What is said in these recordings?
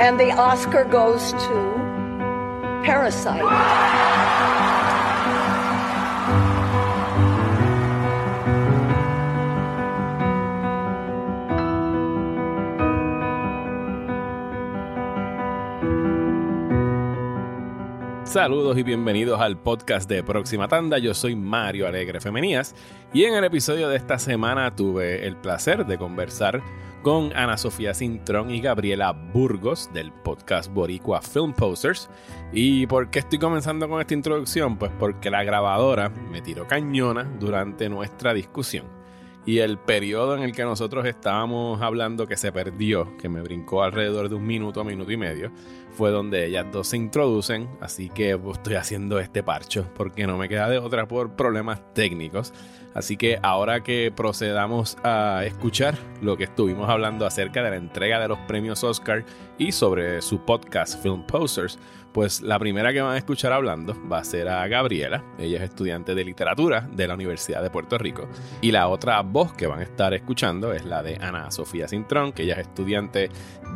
And the Oscar goes to Parasite. Saludos y bienvenidos al podcast de Próxima Tanda. Yo soy Mario Alegre Femenías y en el episodio de esta semana tuve el placer de conversar con Ana Sofía Cintrón y Gabriela Burgos del podcast Boricua Film Posters. ¿Y por qué estoy comenzando con esta introducción? Pues porque la grabadora me tiró cañona durante nuestra discusión. Y el periodo en el que nosotros estábamos hablando que se perdió, que me brincó alrededor de un minuto, minuto y medio, fue donde ellas dos se introducen. Así que estoy haciendo este parcho porque no me queda de otra por problemas técnicos. Así que ahora que procedamos a escuchar lo que estuvimos hablando acerca de la entrega de los premios Oscar y sobre su podcast Film Posters, pues la primera que van a escuchar hablando va a ser a Gabriela. Ella es estudiante de literatura de la Universidad de Puerto Rico. Y la otra voz que van a estar escuchando es la de Ana Sofía Cintrón, que ella es estudiante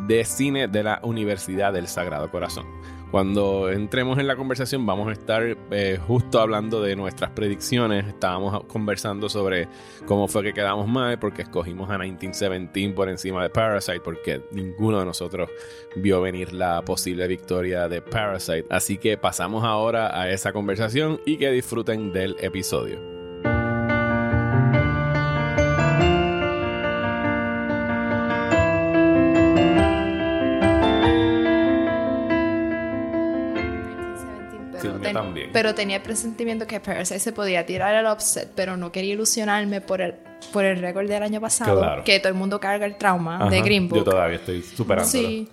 de cine de la Universidad del Sagrado Corazón. Cuando entremos en la conversación vamos a estar eh, justo hablando de nuestras predicciones. Estábamos conversando sobre cómo fue que quedamos mal porque escogimos a 1917 por encima de Parasite porque ninguno de nosotros vio venir la posible victoria de Parasite. Así que pasamos ahora a esa conversación y que disfruten del episodio. Pero tenía el presentimiento que Parasite se podía tirar al offset, pero no quería ilusionarme por el, por el récord del año pasado, que todo el mundo carga el trauma de Green Book. Yo todavía estoy superando. Sí,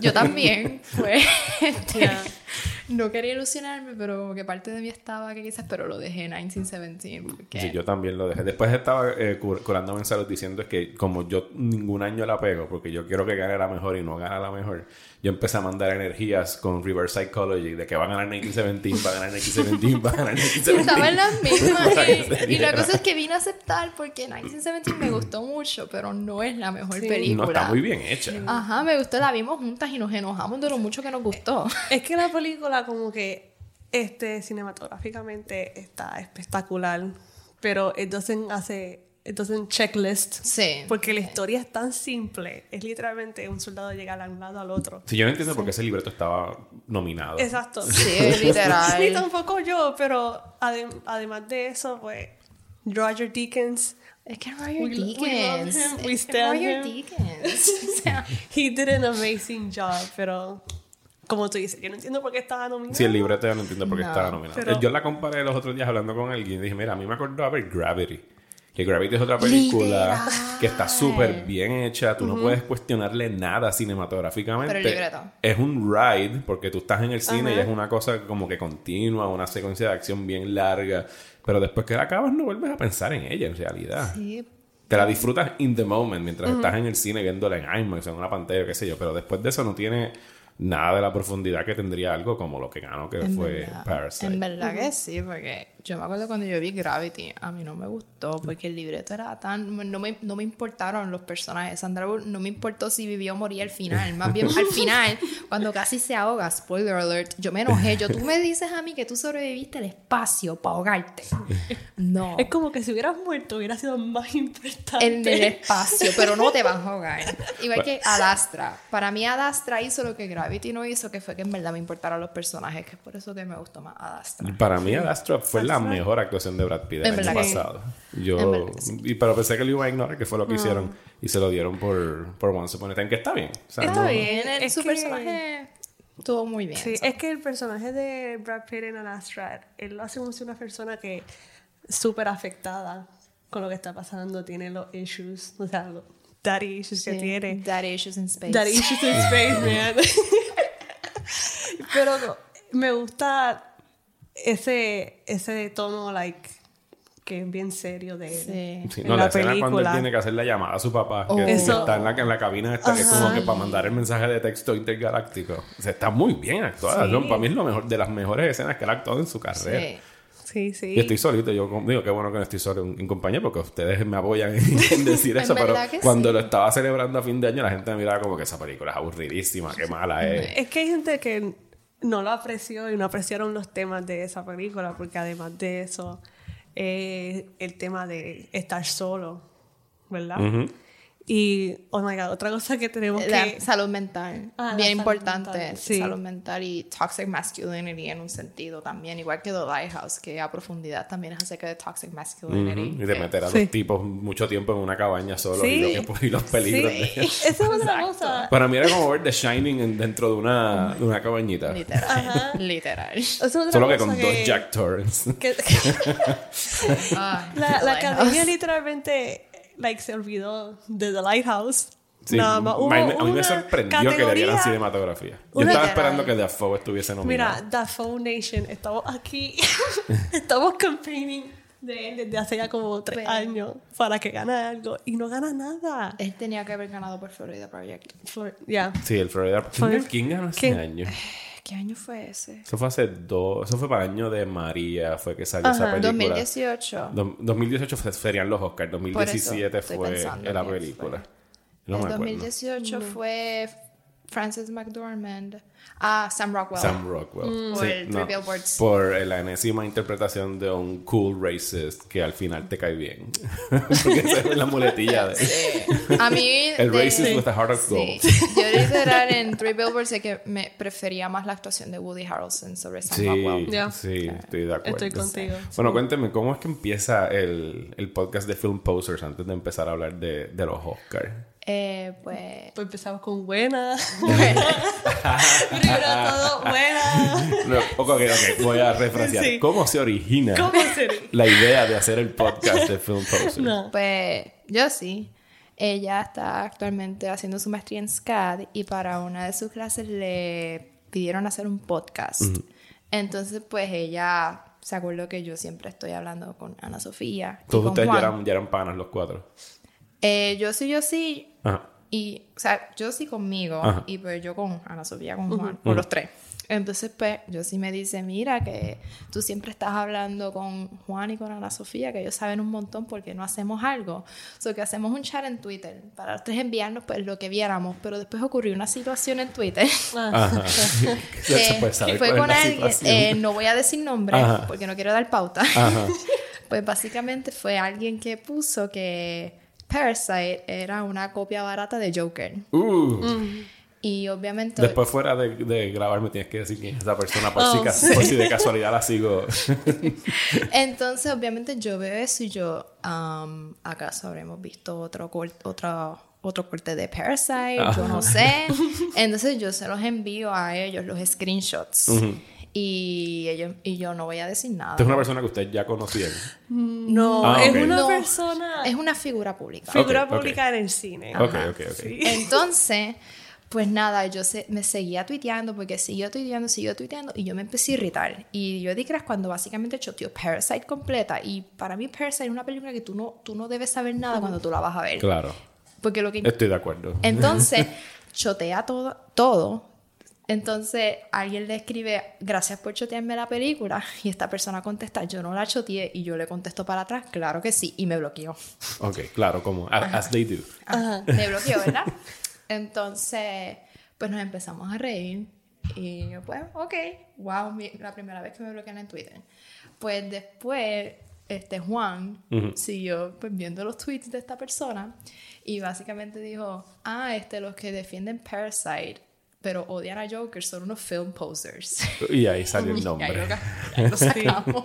yo también. Fue, este, no quería ilusionarme, pero que parte de mí estaba que quizás, pero lo dejé en 1917. Sí, yo también lo dejé. Después estaba eh, curándome en salud diciendo que como yo ningún año la pego, porque yo quiero que gane la mejor y no gana la mejor, yo empecé a mandar energías con reverse psychology de que va a ganar 1917, va a ganar 1917, va a ganar 1917. Estaba en las mismas. y, la cosa es que vine a aceptar porque 1917 me gustó mucho, pero no es la mejor película. No está muy bien hecha. Ajá, me gustó, la vimos juntas y nos enojamos de lo mucho que nos gustó. Es que la película como que este cinematográficamente está espectacular, pero entonces hace entonces un checklist. Sí. Porque la historia es tan simple. Es literalmente un soldado llega de un lado al otro. Sí, yo no entiendo por qué ese libreto estaba nominado. Exacto. Sí, literal. Ni tampoco yo, pero además de eso, pues, Roger Deakins. Es que Roger Deakins. We, es Roger Deakins. o sea, he did an amazing job, pero como tú dices, yo no entiendo por qué estaba nominado. Sí, el libreto yo no entiendo por qué estaba nominado. Yo la comparé los otros días hablando con alguien y dije, mira, a mí me acordó a ver Gravity. Que Gravity es otra película que está súper bien hecha. Tú no puedes cuestionarle nada cinematográficamente. Pero el libreto. Es un ride, porque tú estás en el cine y es una cosa como que continua, una secuencia de acción bien larga. Pero después que la acabas, no vuelves a pensar en ella en realidad. Sí. Te la disfrutas in the moment mientras estás en el cine viéndola en IMAX en una pantalla, qué sé yo. Pero después de eso no tiene nada de la profundidad que tendría algo como lo que ganó, que fue Parasite. En verdad que sí, porque yo me acuerdo cuando yo vi Gravity, a mí no me gustó, porque el libreto era tan... No me, no me importaron los personajes. Sandra Bullock no me importó si vivía o moría al final. Más bien, al final, cuando casi se ahoga, spoiler alert, yo me enojé. Yo, tú me dices a mí que tú sobreviviste al espacio para ahogarte. No. Es como que si hubieras muerto hubiera sido más importante. En el espacio, pero no te van a ahogar. Igual que Adastra. Para mí Adastra hizo lo que Gravity no hizo, que fue que en verdad me importaron los personajes, que es por eso que me gustó más Adastra. Para mí Adastra fue la mejor actuación de Brad Pitt el año pasado. Yo, y, pero pensé que lo iba a ignorar, que fue lo que hicieron y se lo dieron por, por Once Upon a Time, que está bien. está bien, es su personaje estuvo muy bien. Sí, es que el personaje de Brad Pitt en Astra, él lo hace como si una persona que súper afectada con lo que está pasando, tiene los issues, o sea, los daddy issues que tiene. Daddy issues in space. Daddy issues in space, man. Pero me gusta ese, ese tono, like, que es bien serio de, sí. no, la, escena cuando él tiene que hacer la llamada a su papá, que, oh. está en la, en la cabina esta, que es como que para mandar el mensaje de texto intergaláctico. O sea, está muy bien actuada. para mí es lo mejor, de las mejores escenas que él ha actuado en su carrera. Sí, sí. Y estoy solito, yo digo, qué bueno que no estoy solo en, en compañía porque ustedes me apoyan en, en decir En eso, pero cuando sí. lo estaba celebrando a fin de año la gente me miraba como que esa película es aburridísima, qué mala es. Es que hay gente que no lo apreció y no apreciaron los temas de esa película, porque además de eso, eh, el tema de estar solo, ¿verdad? Y, oh my god, otra cosa que tenemos La que. salud mental, Ah, bien salud importante, mental, sí. salud mental y toxic masculinity en un sentido también, igual que The Lighthouse, que a profundidad también es acerca de toxic masculinity. Ujú, Y de que- meter a Sí. los tipos mucho tiempo en una cabaña solo Sí. y, lo que- y los peligros Sí, de esa es otra cosa. Para mí era como ver The Shining en- dentro de una, de una cabañita. Literal, literal. Es otra Solo que con dos Jack Torrance. que- Ay, la, la academia literalmente like, se olvidó de The Lighthouse. Sí, Nada más. a Hubo mí, me- a mí me sorprendió que le dieran cinematografía. Yo estaba esperando que Dafoe estuviese nominado. Mira, The Foundation, estamos aquí, estamos campaigning de él desde hace ya como tres Pero- años para que gane algo y no gana nada. Él tenía que haber ganado por Florida Project. For- Ya. Sí, el Florida. ¿Quién, quién ganó ese año? ¿Qué año fue ese? Eso fue hace dos. Eso fue para el año de María, fue que salió esa película. 2018. Do- 2018 fue- serían los Oscars, 2017 estoy fue la película. fue. No en me acuerdo. 2018 fue Frances McDormand. Ah, Sam Rockwell. Sam Rockwell. Mm. Por Three Billboards. Por eh, la enésima interpretación de un cool racist que al final te cae bien. Porque esa es la muletilla de. Sí. A mí. El de- racist with a heart of Sí. gold. Yo literal en Three Billboards sé que me prefería más la actuación de Woody Harrelson sobre Sam Sí, Rockwell. Ya. sí, estoy de acuerdo. Estoy contigo. Bueno, cuénteme, ¿cómo es que empieza el, el podcast de Film Posers antes de empezar a hablar de, de los Oscars? Eh, pues. Pues empezamos con buena. Primero todo buena. No, ok, ok, ok, voy a refrasear. Sí. ¿Cómo se origina la idea de hacer el podcast de Film Posers? No. Pues yo sí. Ella está actualmente haciendo su maestría en SCAD y para una de sus clases le pidieron hacer un podcast. Entonces, pues ella se acordó que yo siempre estoy hablando con Ana Sofía. Todos ustedes ya eran, ya eran panas los cuatro. Eh, yo sí, yo sí. Ajá. Y, o sea, yo sí conmigo Ajá. y pues yo con Ana Sofía, con Juan, con los tres. Entonces, pues, yo sí me dice, mira, que tú siempre estás hablando con Juan y con Ana Sofía, que ellos saben un montón porque no hacemos algo. O sea, que hacemos un chat en Twitter para los tres enviarnos, pues, lo que viéramos. Pero después ocurrió una situación en Twitter Ajá. que, Se puede saber fue con alguien, eh, no voy a decir nombre Ajá. porque no quiero dar pauta. Ajá. Pues básicamente fue alguien que puso que Parasite era una copia barata de Joker. Uh. Y obviamente... Después fuera de, de grabar me tienes que decir quién es esa persona por, si, Oh, cas- por si de casualidad la sigo. Entonces, obviamente yo veo eso y yo, um, ¿acaso habremos visto otro, otro, otro corte de Parasite? Yo no sé. Entonces yo se los envío a ellos, los screenshots. Y ellos y yo no voy a decir nada. Es una persona que ustedes ya conocían. No, Ah, es una No, persona. Es una figura pública. figura pública en el cine. Ok, ok, ok. Sí. Entonces, pues nada, yo se- me seguía tuiteando porque siguió tuiteando, siguió tuiteando y yo me empecé a irritar. Y yo di crash cuando básicamente choteó Parasite completa. Y para mí Parasite es una película que tú no, tú no debes saber nada cuando tú la vas a ver. Claro. Porque lo que... Estoy de acuerdo. Entonces, chotea todo, todo. Entonces, alguien le escribe, gracias por chotearme la película. Y esta persona contesta, yo no la choteé. Y yo le contesto para atrás, claro que sí. Y me bloqueó. Ok, claro, como as they do. Ah, me bloqueó, ¿verdad? Entonces, pues nos empezamos a reír. Y yo, pues, ok, wow, mi- la primera vez que me bloquean en Twitter. Pues después, este Juan siguió pues, viendo los tweets de esta persona y básicamente dijo, ah, este, los que defienden Parasite, pero odian a Joker, son unos film posers. Y ahí salió el Y nombre. ca- ahí lo sacamos.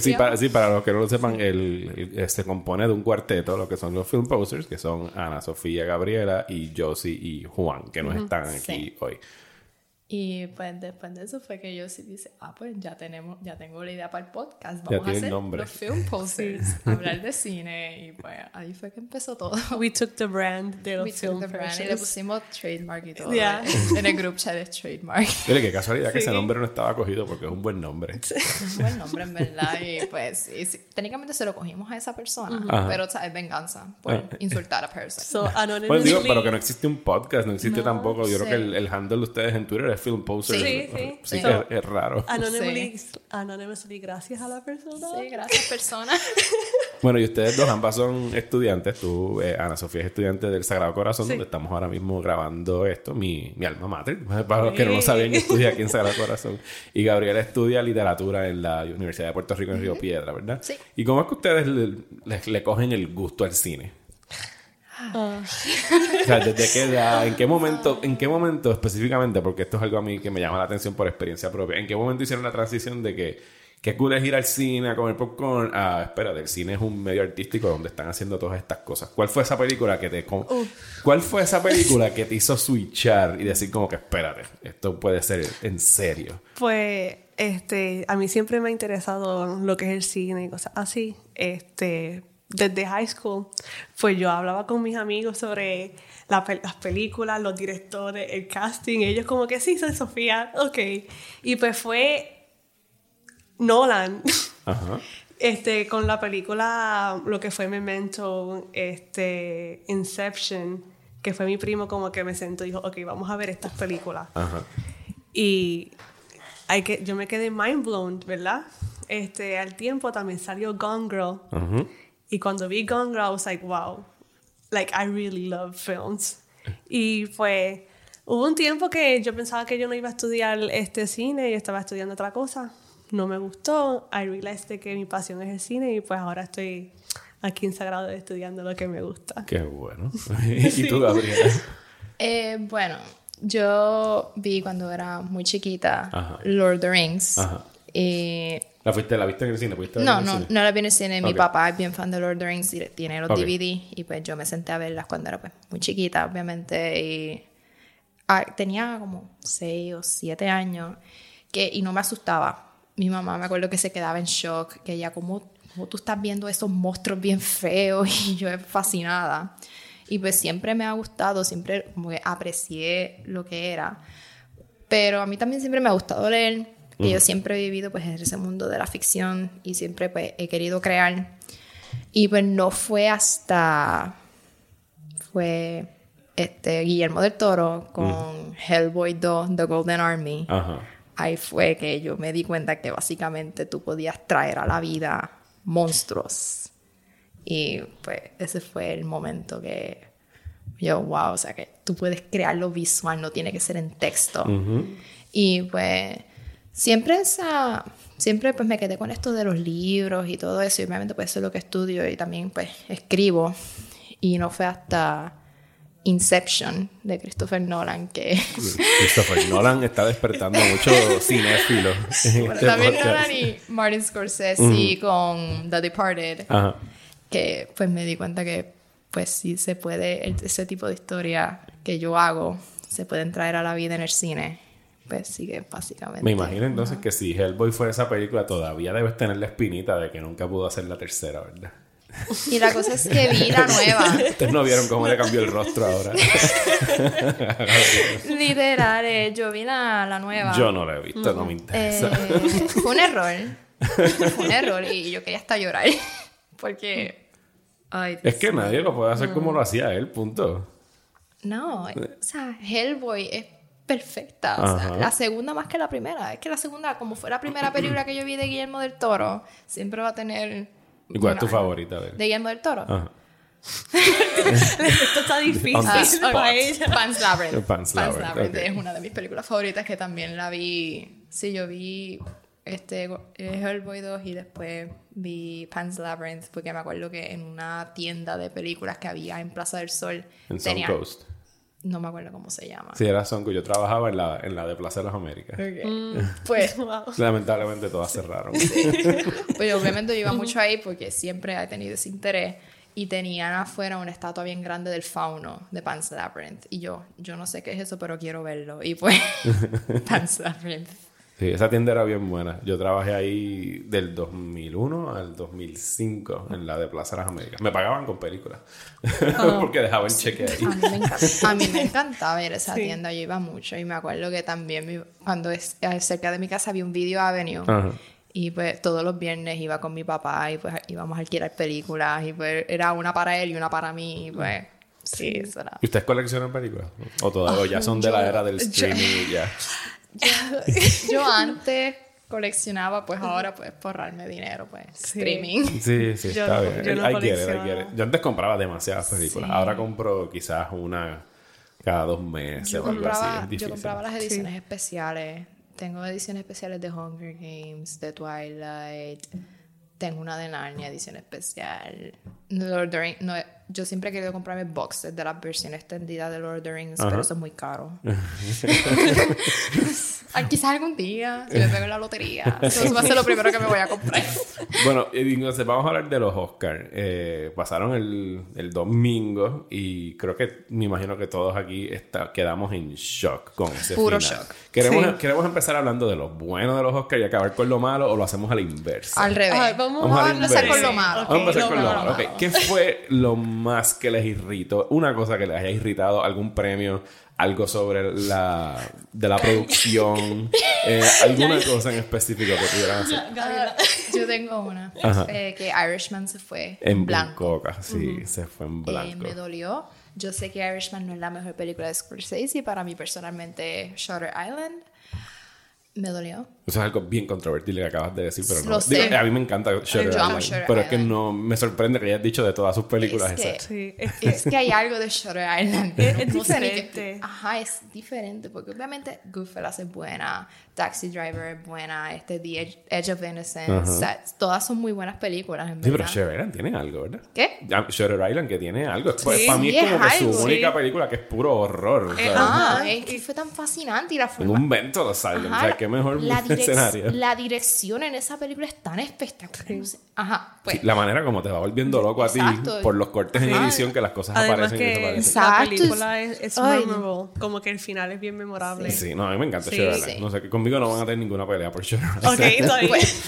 Sí para, sí, para los que no lo sepan, el, el- se compone de un cuarteto, lo que son los film posters, que son Ana, Sofía, Gabriela y Josie y Juan, que nos están aquí Sí. hoy. Y pues después de eso fue que yo sí dice, ah, pues ya tenemos, ya tengo la idea para el podcast, Ya vamos a tiene hacer nombre. los film posters, hablar de cine y pues ahí fue que empezó todo. We took the brand de los We took film the brand y le pusimos trademark y todo. Yeah. En, en el group chat es trademark. Mire, qué casualidad que ese Sí. nombre no estaba cogido porque es un buen nombre. Es un buen nombre en verdad y pues sí, sí, técnicamente se lo cogimos a esa persona, Ajá. pero o sea, es venganza por Ah. insultar a Parasite. So, Bueno, anonymously. digo, pero que no existe un podcast, no existe No tampoco. Yo creo que el, el handle de ustedes en Twitter es film poster. Sí, sí. Sí, Sí. que es, es raro. Anonymously, anonymously, gracias a la persona. Sí, gracias, persona. Bueno, y ustedes dos ambas son estudiantes. Tú, eh, Ana Sofía, es estudiante del Sagrado Corazón, donde estamos ahora mismo grabando esto, mi, mi alma mater. Para los que no lo sabían, yo estudié aquí en Sagrado Corazón. Y Gabriela estudia literatura en la Universidad de Puerto Rico en Río Piedra, ¿verdad? Sí. ¿Y cómo es que ustedes le, le- le cogen el gusto al cine? Ah. O sea, ¿desde qué edad? ¿En qué momento? ¿En qué momento específicamente? Porque esto es algo a mí que me llama la atención por experiencia propia. ¿En qué momento hicieron la transición de que qué cool es ir al cine a comer popcorn? Ah, espérate, el cine es un medio artístico donde están haciendo todas estas cosas. ¿Cuál fue esa película que te... ¿Cuál fue esa película que te hizo switchar y decir como que espérate, esto puede ser en serio? Pues, este, a mí siempre me ha interesado lo que es el cine y cosas así. Este, desde high school, pues yo hablaba con mis amigos sobre la las películas, los directores, el casting. ellos como que sí, soy Sofía, ok. Y pues fue Nolan. Ajá. Este, con la película, lo que fue Memento, este, Inception, que fue mi primo como que me sentó y dijo, ok, vamos a ver estas películas. Ajá. Y hay que, yo me quedé mind blown, ¿verdad? Este, al tiempo también salió Gone Girl. Ajá. Y cuando vi Gone Girl, I was like, wow, like I really love films. Y pues hubo un tiempo que yo pensaba que yo no iba a estudiar este cine y estaba estudiando otra cosa. No me gustó. I realized que mi pasión es el cine y pues ahora estoy aquí en Sagrado estudiando lo que me gusta. Qué bueno. ¿Y tú, Gabriela? Eh, bueno, yo vi cuando era muy chiquita Ajá. Lord of the Rings. Ajá. Y ¿La, fuiste, ¿La viste en el cine? ¿Pudiste no, no, cine? no la vi en el cine. Mi Ok. papá es bien fan de Lord of the Rings y tiene los Ok. DVD. Y pues yo me senté a verlas cuando era pues muy chiquita, obviamente. Y ah, tenía como 6 o 7 años. Que, y no me asustaba. Mi mamá me acuerdo que se quedaba en shock. Que ella, como cómo tú estás viendo esos monstruos bien feos? Y yo fascinada. Y pues siempre me ha gustado, siempre como que aprecié lo que era. Pero a mí también siempre me ha gustado leer. Y yo siempre he vivido pues en ese mundo de la ficción y siempre pues he querido crear. Y pues no fue hasta fue este Guillermo del Toro con Hellboy 2 The Golden Army. Ajá. Ahí fue que yo me di cuenta que básicamente tú podías traer a la vida monstruos. Y pues ese fue el momento que yo, wow, o sea que tú puedes crearlo visual, no tiene que ser en texto. Y pues siempre esa, siempre pues me quedé con esto de los libros y todo eso. Y obviamente pues eso es lo que estudio y también pues escribo. Y no fue hasta Inception de Christopher Nolan que... Christopher Nolan está despertando mucho cinéfilo. en Bueno, este también podcast. Nolan y Martin Scorsese con The Departed, Ajá. que pues me di cuenta que pues sí se puede, ese tipo de historia que yo hago, se pueden traer a la vida en el cine. Pues sí que básicamente. Me imagino entonces que si Hellboy fue esa película, todavía debes tener la espinita de que nunca pudo hacer la tercera, ¿verdad? Y la cosa es que vi la nueva. Ustedes no vieron cómo le cambió el rostro ahora. Literal, eh, yo vi la, la nueva. Yo no la he visto, no me Eh, interesa. fue un error. Fue un error y yo quería hasta llorar. Porque. Ay, es que nadie lo puede hacer como lo hacía él, punto. No, o sea, Hellboy es perfecta. O sea, Ajá. la segunda más que la primera. Es que la segunda, como fue la primera película que yo vi de Guillermo del Toro, siempre va a tener. ¿Y cuál es tu favorita? A ver. De Guillermo del Toro. Ajá. Esto está difícil para ella. Pan's Labyrinth. Pan's Labyrinth, es una de mis películas favoritas que también la vi. Sí, yo vi este eh, Hellboy 2 y después vi Pan's Labyrinth porque me acuerdo que en una tienda de películas que había en Plaza del Sol En tenían- Coast. No me acuerdo cómo se llama. Sí, era Coast. Yo trabajaba en la, en la de Plaza de las Américas. Pues Lamentablemente todas cerraron. Pues obviamente yo iba mucho ahí porque siempre he tenido ese interés. Y tenían afuera una estatua bien grande del fauno de Pan's Labyrinth. Y yo, yo no sé qué es eso, pero quiero verlo. Y pues, Pan's Labyrinth. Sí, esa tienda era bien buena. Yo trabajé ahí del 2001 al 2005 en la de Plaza de las Américas. Me pagaban con películas. Porque dejaba el cheque ahí. A mí me encanta, a mí me encantaba ver esa Sí. tienda. Yo iba mucho. Y me acuerdo que también mi- cuando es, eh, cerca de mi casa había un Video Avenue. Ajá. Y pues todos los viernes iba con mi papá y pues íbamos a alquilar películas. Y pues era una para él y una para mí. Y pues Sí, eso era. ¿Y ustedes coleccionan películas? ¿O todavía o ya son de la era del streaming y ya? Yo antes coleccionaba, pues ahora pues ahorrarme dinero, pues streaming. Sí, sí, Yo está bien. yo no I get it, I coleccionaba. get it. Yo antes compraba demasiadas películas. Sí. Ahora compro quizás una cada dos meses Yo o algo así. compraba, yo las ediciones especiales. Tengo ediciones especiales de Hunger Games, de Twilight. Tengo una de Narnia, edición especial. Lord of the Rings- no, yo siempre he querido comprarme boxes de la versión extendida de Lord of the Rings, pero eso es muy caro. Ah, Quizás algún día, si me pego en la lotería. Eso va a ser lo primero que me voy a comprar. Bueno, entonces vamos a hablar de los Oscars. Eh, pasaron el, el domingo y creo que me imagino que todos aquí está- quedamos en shock con ese Puro final. shock. ¿Queremos, Sí. ¿Queremos empezar hablando de lo bueno de los Oscars y acabar con lo malo o lo hacemos a la inversa? Al revés. Ay, vamos Vamos a empezar con lo malo. Vamos a empezar con lo lo malo. malo. Ok, ¿Qué fue lo más que les irritó? Una cosa que les haya irritado, algún premio, algo sobre la, de la producción, eh, alguna cosa en específico que pudieran hacer. Ah, yo tengo una. Eh, que Irishman se fue En blanco. blanco, sí, se fue en Eh, blanco. me dolió. Yo sé que Irishman no es la mejor película de Scorsese. Para mí, personalmente, Shutter Island me dolió. Eso es algo bien controvertible que acabas de decir, pero no. Lo sé. Digo, a mí me encanta Shutter Yo amo Island, Shutter pero es que Island. no me sorprende que hayas dicho de todas sus películas Es que- esas. Sí, es Es que hay algo de Shutter Island. Es- es no sé ni qué- diferente. ajá, es diferente. Porque obviamente Goodfellas es buena, Taxi Driver es buena, este The Edge, Edge of Innocence. Todas son muy buenas películas, en Sí, pero. Shutter Island tiene algo, ¿verdad? ¿Qué? Shutter Island que tiene algo. Pues, Sí, para mí sí, es como es que su única Sí. película que es puro horror. sea, Ah, es que fue tan fascinante y la En forma... un vento lo salgan. O sea, qué mejor la, escenario. la dirección en esa película es tan espectacular. Ajá, pues. Sí, la manera como te va volviendo loco a ti Exacto. por los cortes en edición que las cosas Además aparecen y que desaparecen. la Exacto. película es, es memorable. Como que el final es bien memorable. Sí, no, a mí me encanta Sí. Shutter Island. Sí. No sé, conmigo no van a tener ninguna pelea por Shutter Island. Ok, está bien. Pues,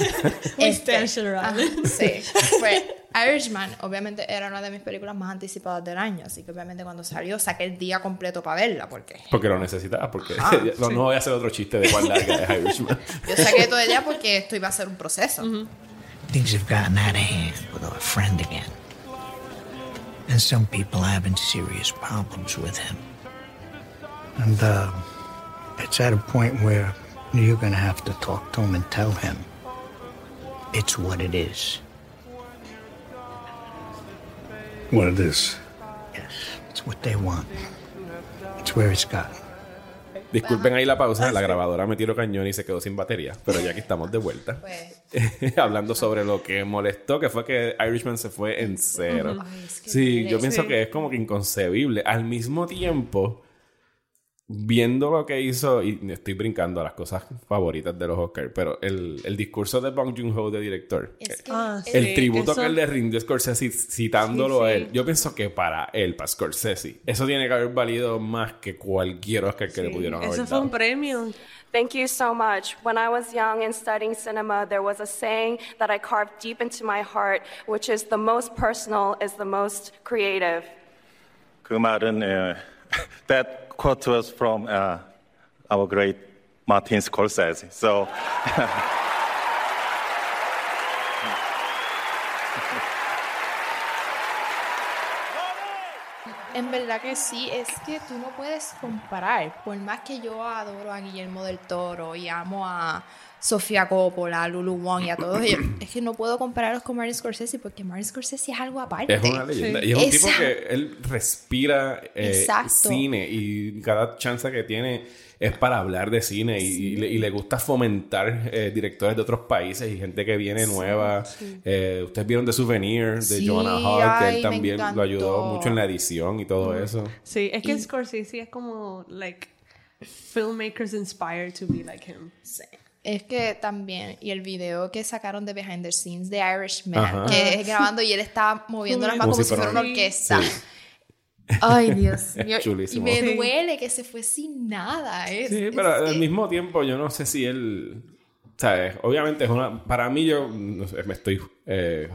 We este, Shutter Island. sí. Pues, Irishman, obviamente, era una de mis películas más anticipadas del año. Así que, obviamente, cuando salió, saqué el día completo para verla. Porque Porque lo necesitas, porque Ajá, no, no voy a hacer otro chiste de cuán larga es Irishman. yo saqué todo el día porque esto iba a ser un proceso. Things have gotten out of hand with our friend again. And some people having serious problems with him. And, uh, it's at a point where you're gonna have to talk to him and tell him it's what it is. What it is. Yes, it's what they want. It's where it's gotten. Disculpen ahí la pausa, la grabadora me tiró cañón y se quedó sin batería, pero ya que estamos de vuelta. Pues, Hablando sobre lo que molestó, que fue que Irishman se fue en cero. Ay, es que sí, yo pienso que es como que inconcebible. Al mismo tiempo, viendo lo que hizo, y estoy brincando a las cosas favoritas de los Oscars, pero el, el discurso de Bong Joon-ho de director, es que Ah, es- el Sí, tributo eso- que él le rindió a Scorsese citándolo Sí, a sí. él, yo pienso que para él, para Scorsese, eso tiene que haber valido más que cualquier Oscar que le pudieron haber Ese fue dado. un premio. Thank you so much. When I was young and studying cinema, there was a saying that I carved deep into my heart, which is the most personal is the most creative. 그 말은 예, that quote was from uh, our great Martin Scorsese. So En verdad que sí, es que tú no puedes comparar. Por más que yo adoro a Guillermo del Toro y amo a Sofía Coppola, Lulu Wong y a todos ellos, es que no puedo compararlos con Martin Scorsese porque Martin Scorsese es algo aparte. Es una leyenda. Sí. Y es un tipo que él respira eh, cine y cada chance que tiene es para hablar de cine y, y le, y le gusta fomentar eh, directores de otros países y gente que viene nueva. Eh, Ustedes vieron The Souvenir de Sí, Joanna Hogg, que él también lo ayudó mucho en la edición y todo eso. Sí, es que Scorsese es como, like, filmmakers inspired to be like him. Es que también, y el video que sacaron de Behind the Scenes de Irishman, Ajá. que es grabando y él está moviendo las manos como si si fuera una un- orquesta. Sí. Ay, Dios mío. Y me duele que se fue sin nada. Es, Sí, es pero al mismo tiempo yo no sé si él ¿sabes? Obviamente es una... Para mí yo no sé, me estoy eh,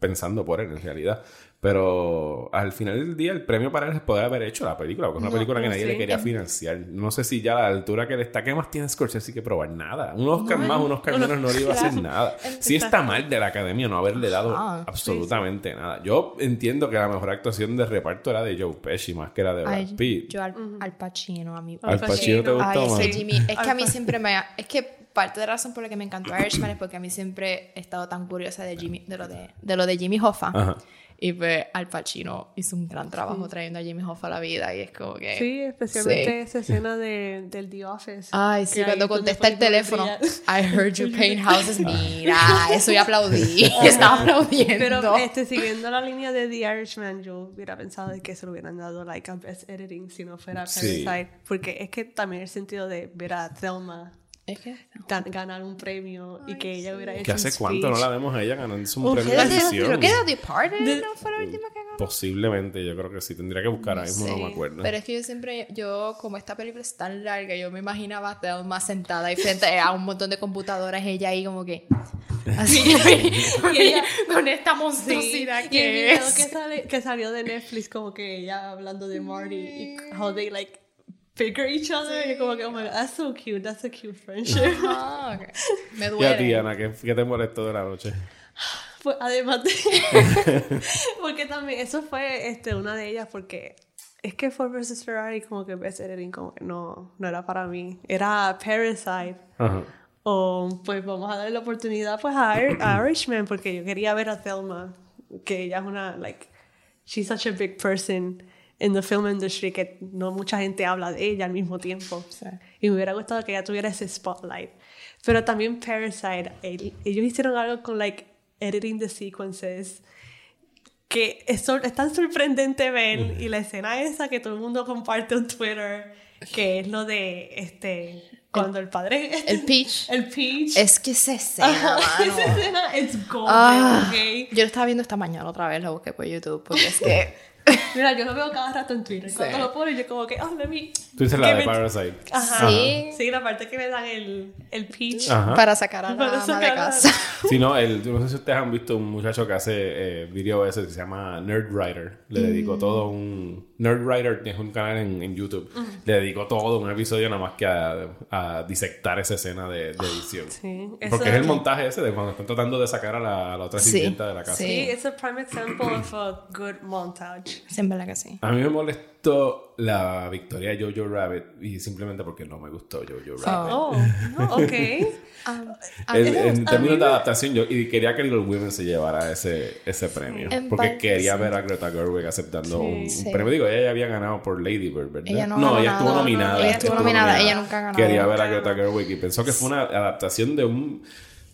pensando por él en realidad. Pero al final del día el premio para él es poder haber hecho la película. Porque es una película que nadie sí. le quería financiar. No sé si ya a la altura que le está... ¿Qué más tiene Scorsese que probar? Nada. Un Oscar más, un Oscar menos no le iba a hacer nada. Sí está mal de la academia no haberle dado Ah, absolutamente nada. Yo entiendo que la mejor actuación de reparto era de Joe Pesci más que era de Brad Ay, Pitt. yo al, al Pacino, a mí. Al Pacino te gustó Ay, más. ese Jimmy. Es que a mí siempre me. ha- Es que parte de la razón por la que me encantó Irishman es porque a mí siempre he estado tan curiosa de, Jimmy, de, lo, de, de lo de Jimmy Hoffa. Ajá. Y pues Al Pacino hizo un gran trabajo trayendo a Jimmy Hoffa a la vida. Y es como que. Sí, especialmente Sí. esa escena de, del The Office. Ay, sí, cuando contesta el teléfono. I heard you paint houses. Mira, eso y aplaudí. Estaba aplaudiendo. Pero este, siguiendo la línea de The Irishman, yo hubiera pensado de que se lo hubieran dado like a best editing si no fuera Sí. Parasite. Porque es que también el sentido de ver a Thelma es que. gan- ganar un premio y que ella hubiera hecho Que hace un cuánto no la vemos a ella ganando un Uf, premio Creo de edición. Creo que The Departed no fue la última que ganó. Posiblemente, yo creo que sí. Tendría que buscar ahora mismo, no me acuerdo. Pero es que yo siempre, yo, como esta película es tan larga, yo me imaginaba a Thelma sentada ahí frente a un montón de computadoras, ella ahí como que. Así, Y ella- con esta Sí, monstruosidad y el que video es. que, sale- que salió de Netflix, como que ella hablando de Marty y how they like figure each other. Y como que, oh my god, that's so cute, that's a cute friendship. Ah, ok. Me ¿Y a duele. ti, Ana? ¿Qué, qué te molestó de la noche? Pues, además de. porque también, eso fue este, una de ellas, porque es que Ford vs. Ferrari, como que Best Editing, como que no, no era para mí. Era Parasite. Ajá. O pues vamos a darle la oportunidad pues a, Ir- a Irishman, porque yo quería ver a Thelma, que ella es una, like, she's such a big person in the film industry que no mucha gente habla de ella al mismo tiempo. Y me hubiera gustado que ella tuviera ese spotlight. Pero también Parasite, el- ellos hicieron algo con, like, editing the sequences que es, es tan sorprendente ver y la escena esa que todo el mundo comparte en Twitter que es lo de este cuando el, padre El Peach. el Peach Es que esa escena, esa escena es golden Ah, ok. Yo lo estaba viendo esta mañana otra vez, la busqué por YouTube, porque es que. mira yo lo veo cada rato en Twitter cuando Sí. lo pone yo como que oh let me Tú dices la de it- Parasite. Ajá. Sí. sí la parte que le dan el, el Peach Ajá. Para sacar a la Para ama de sacar a- casa. Si no, el, yo no sé si ustedes han visto un muchacho que hace eh, video ese que se llama Nerdwriter. Le Mm. dedicó todo un... Nerdwriter es un canal en, en YouTube. Le dedicó todo un episodio nada más que a, a disectar esa escena de, de edición. sí Porque es el montaje ese de cuando están tratando de sacar a la, a la otra Sí. sirvienta de la casa. Sí. it's a prime example of a good montage en verdad que sí. A mí me la victoria de Jojo Rabbit y simplemente porque no me gustó Jojo Rabbit. oh no, ok Ah, en a términos de adaptación, yo y quería que Little Women se llevara ese, ese premio. En porque parte, quería sí. ver a Greta Gerwig aceptando un, un Sí. premio. Digo, ella ya había ganado por Lady Bird, ¿verdad? Ella no ganó ella estuvo nominada. Ella estuvo nominada, ella nunca ganó. Quería ver a Greta Gerwig y pensó que fue una adaptación de un,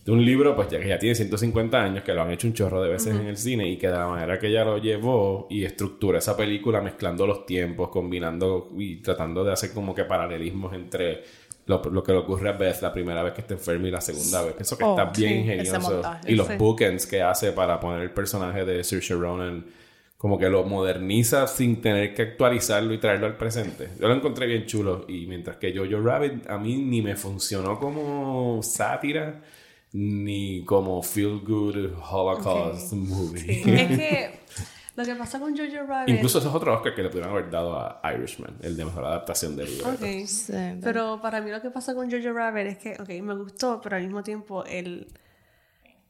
de un libro, pues ya que ya tiene 150 años, que lo han hecho un chorro de veces en el cine y que de la manera que ella lo llevó y estructuró esa película mezclando los tiempos, combinando y tratando de hacer como que paralelismos entre lo, lo que le ocurre a Beth la primera vez que está enferma y la segunda vez. Pienso que Oh, está bien sí, ese ingenioso. montaje, Y los sí. bookends que hace para poner el personaje de Saoirse Ronan como que lo moderniza sin tener que actualizarlo y traerlo al presente. Yo lo encontré bien chulo y mientras que Jojo Rabbit a mí ni me funcionó como sátira ni como feel good Holocaust movie. Sí, es que lo que pasa con Jojo Rabbit Incluso esos otros Oscar que le pudieron haber dado a Irishman, el de mejor adaptación del libro. Ok. Sí, Pero para mí lo que pasa con Jojo Rabbit es que, ok, me gustó, pero al mismo tiempo el,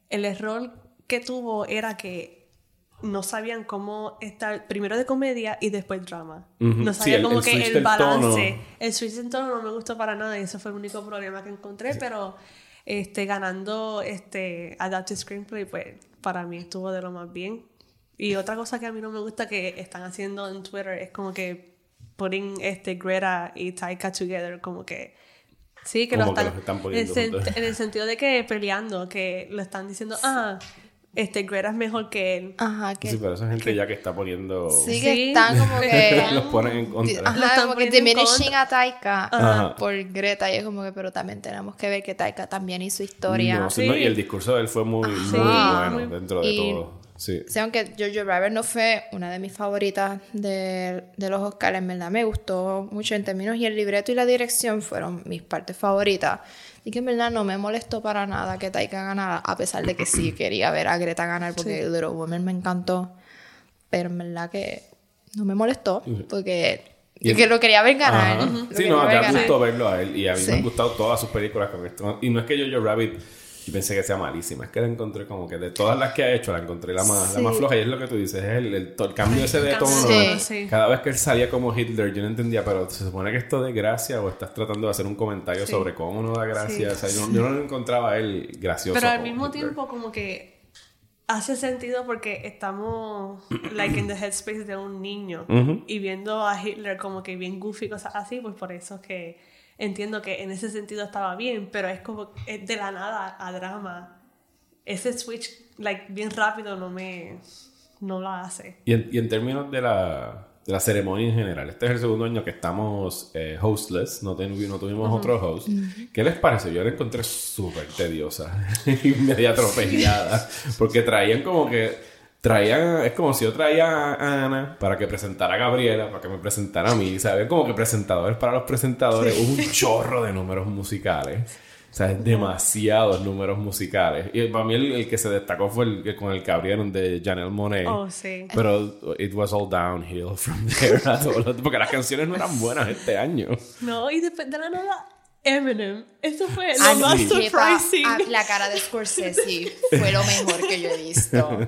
el error que tuvo era que no sabían cómo estar primero de comedia y después drama. Ujú. No Sí, sabían el- como el que el balance. tono. El switch en tono no me gustó para nada y eso fue el único problema que encontré, pero este, ganando este, Adapted Screenplay, pues para mí estuvo de lo más bien. Y otra cosa que a mí no me gusta que están haciendo en Twitter es como que putting este Greta y Taika together, como que sí, que, Como lo que están, los están el en el sentido de que peleando, que lo están diciendo, ah, este Greta es mejor que él. Ajá, que Sí, pero esa gente ya que está poniendo... sí que Sí. están como que los ponen en contra. Ajá, están como que diminishing contra. a Taika Ajá. por Greta y es como que pero también tenemos que ver que Taika también hizo historia No, sí, no, y el discurso de él fue muy, muy sí, bueno dentro de y todo. Sí. Sí, aunque Jojo Rabbit no fue una de mis favoritas de, de los Oscars, en verdad me gustó mucho en términos y el libreto y la dirección fueron mis partes favoritas. Y que en verdad no me molestó para nada que Taika ganara, a pesar de que sí quería ver a Greta ganar porque Little Woman me encantó. Pero en verdad que no me molestó porque Y el- que lo quería ver ganar. Lo Sí, no, ganar. gustó verlo a él. Y a mí me Sí. han gustado todas sus películas con esto. Y no es que Jojo Rabbit yo pensé que sea malísima. Es que la encontré como que de todas las que ha hecho, la encontré la más, la más floja. Y es lo que tú dices, es el, el, el cambio ese de tono. Sí. Sí. Cada vez que él salía como Hitler, yo no entendía, pero se supone que esto de gracia o estás tratando de hacer un comentario Sí. sobre cómo uno da gracia. Sí. O sea, yo, yo no lo encontraba a él gracioso. Pero al mismo Hitler. tiempo como que hace sentido porque estamos like in the headspace de un niño y viendo a Hitler como que bien goofy cosas así pues por eso es que entiendo que en ese sentido estaba bien pero es como es de la nada a drama ese switch like bien rápido no me no lo hace Y en, y en términos de la, de la ceremonia en general, este es el segundo año que estamos eh, hostless, no, ten- no tuvimos otro host. ¿Qué les parece? Yo la encontré súper tediosa y media atropellada, porque traían como que. Traían, es como si yo traía a Ana para que presentara a Gabriela, para que me presentara a mí, ¿sabes? Como que presentadores para los presentadores, Hubo un chorro de números musicales. O sea, es demasiados números musicales. Y para mí el, el que se destacó fue el que con el que abrieron de Janelle Monet. oh sí Pero it was all downhill from there. Porque las canciones no eran buenas este año. no y después de la nada Eminem eso fue lo más sí. Surprising ah, la cara de Scorsese fue lo mejor que yo he visto.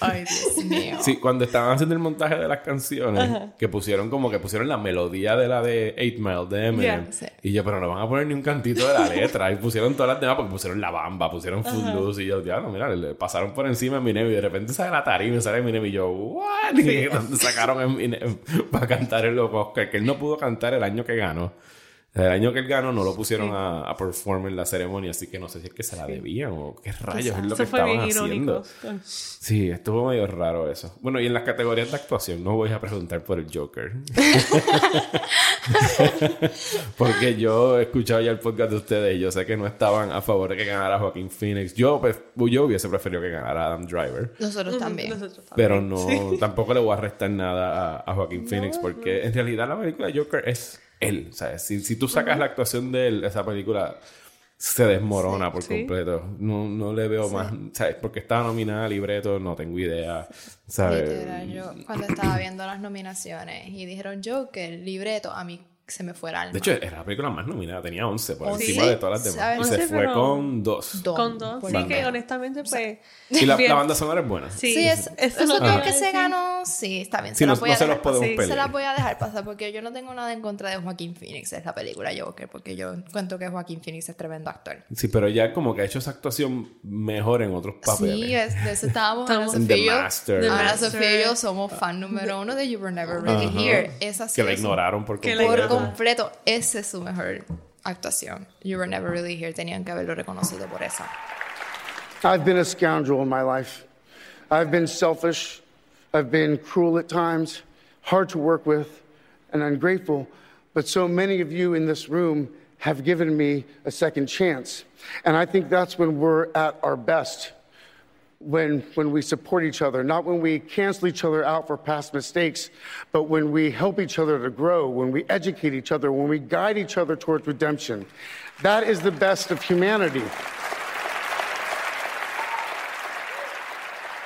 Ay, Dios mío. Sí, cuando estaban haciendo el montaje de las canciones, que pusieron como que pusieron la melodía de la de 8 Mile de Eminem. Yeah, sí. Y yo, pero no van a poner ni un cantito de la letra. Y pusieron todas las demás porque pusieron La Bamba, pusieron Footloose. Y yo, ya, no, mira, le pasaron por encima a Eminem. Y de repente sale la tarima y sale Eminem. Y yo, ¿what? Y donde sacaron a Eminem para cantar el Oscar, que él no pudo cantar el año que ganó. El año que él ganó no lo pusieron a, a perform en la ceremonia, así que no sé si es que se la debían o qué rayos es lo que estaban haciendo. irónico Sí, estuvo medio raro eso. Bueno, y en las categorías de actuación no voy a preguntar por el Joker. Porque yo he escuchado ya el podcast de ustedes y yo sé que no estaban a favor de que ganara Joaquín Phoenix. Yo, pues, yo hubiese preferido que ganara Adam Driver. Nosotros también. Nosotros también. Pero no, tampoco le voy a restar nada a, a Joaquín Phoenix porque en realidad la película de Joker es él. ¿sabes? Si, si tú sacas la actuación de él, esa película se desmorona por sí. completo. No, no le veo más, ¿sabes? Porque estaba nominada a libreto, no tengo idea, ¿sabes? Literal, yo cuando estaba viendo las nominaciones y dijeron Joker, libreto, a mí se me fue el alma. De hecho, era la película más nominada, tenía 11 por ¿Once? encima de todas las demás. ¿Sabes? Y se fue con dos. Dos. con dos sí banda. que honestamente pues Y la, la banda sonora es buena. sí, Sí, es, eso a que se ganó, sí, está bien. Sí, se no, no a se los podemos pasar. Se las voy a dejar pasar porque yo no tengo nada en contra de Joaquín Phoenix, es la película Joker, porque yo cuento que Joaquín Phoenix es tremendo actor. Sí, pero ya como que ha hecho esa actuación mejor en otros papeles. Sí, es, de eso estábamos. Ana Estamos- En Sofía The y yo- Master. Ana. Sofía y yo somos fan número uno de You Were Never Really. Here. Sí que la ignoraron por Que la completo. Esa es su mejor actuación. You Were Never Really Here. Tenían que haberlo reconocido por esa. I've been a scoundrel in my life. I've been selfish. I've been cruel at times, hard to work with, and ungrateful. But so many of you in this room have given me a second chance. And I think that's when we're at our best. When, when we support each other, not when we cancel each other out for past mistakes, but when we help each other to grow, when we educate each other, when we guide each other towards redemption. That is the best of humanity.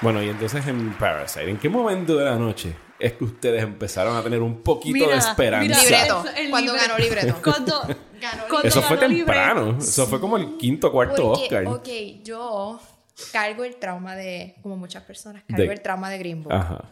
Bueno, y entonces en Parasite, ¿en qué momento de la noche es que ustedes empezaron a tener un poquito de esperanza? mira, Libreto. el Cuando ganó libreto. Cuando, Ganó cuando Eso fue temprano. libreto. Eso fue como el quinto cuarto Porque, Oscar. ok, yo cargo el trauma de, como muchas personas, cargo De- el trauma de Green Book. Ajá.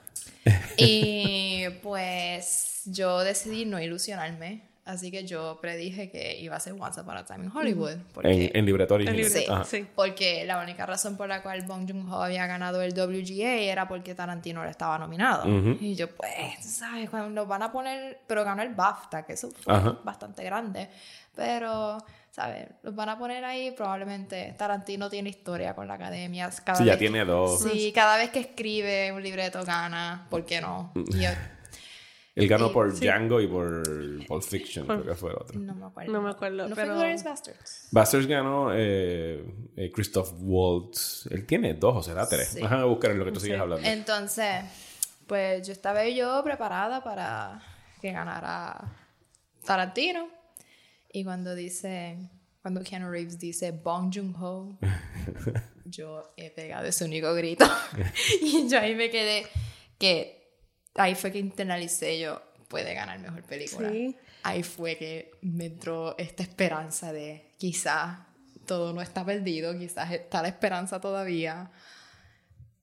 Y pues yo decidí no ilusionarme. Así que yo predije que iba a ser Once Upon a Time in Hollywood. Porque, En, en libreto original. sí, sí. porque la única razón por la cual Bong Joon-ho había ganado el WGA era porque Tarantino le estaba nominado. Y yo, pues, ¿sabes? Cuando nos van a poner... Pero ganó el BAFTA, que eso fue Ajá. bastante grande. Pero, ¿sabes? Los van a poner ahí. Probablemente Tarantino tiene historia con la academia. Cada Sí, ya tiene dos. Sí, cada vez que escribe un libreto gana. ¿Por qué no? Y yo- Él ganó Sí, por sí. Django y por Pulp Fiction, creo que fue el otro. No me acuerdo. No me acuerdo, ¿No pero- fue Glorious Bastards? Bastards ganó eh, eh, Christoph Waltz. Él tiene dos o será tres. Sí. Déjame buscar en lo que tú sigues hablando. Entonces, pues yo estaba yo preparada para que ganara Tarantino. Y cuando dice, cuando Keanu Reeves dice Bong Joon-ho, yo he pegado ese único grito. y yo ahí me quedé, que ahí fue que internalicé yo, puede ganar mejor película. Sí. Ahí fue que me entró esta esperanza de quizás todo no está perdido, quizás está la esperanza todavía.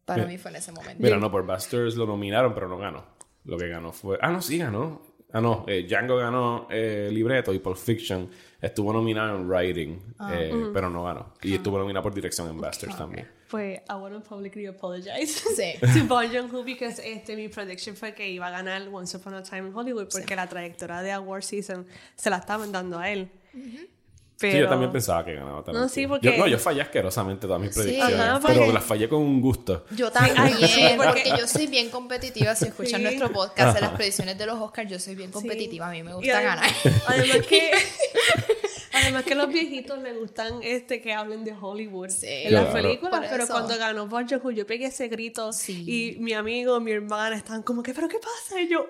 Para Mira- mí fue en ese momento. Mira, no, por Bastards lo nominaron, pero no ganó. Lo que ganó fue. Ah, no, sí ganó. Ah, no, eh, Django ganó eh, libreto y Pulp Fiction estuvo nominado en writing, Ah. eh, pero no ganó. Y estuvo nominado por dirección en Bastards también. Pues I want to publicly apologize Sí. to Bong Joon-ho because este, mi prediction fue que iba a ganar Once Upon a Time in Hollywood porque la trayectoria de Award Season se la estaban dando a él. Pero, Sí, yo también pensaba que ganaba Tarantino. No, sí, porque- Yo, no, yo fallé asquerosamente todas mis Sí, predicciones, ajá, pero porque- las fallé con un gusto. Yo también, sí, porque... yo soy bien competitiva. Si escuchan Sí. nuestro podcast de las predicciones de los Oscars, yo soy bien competitiva. A mí me Y gusta además- ganar. Además que, además que los viejitos les gustan este que hablen de Hollywood Sí. en las películas, pero cuando ganó Bong Joon-ho yo pegué ese grito Sí. y mi amigo, mi hermana están como que, pero qué pasa y yo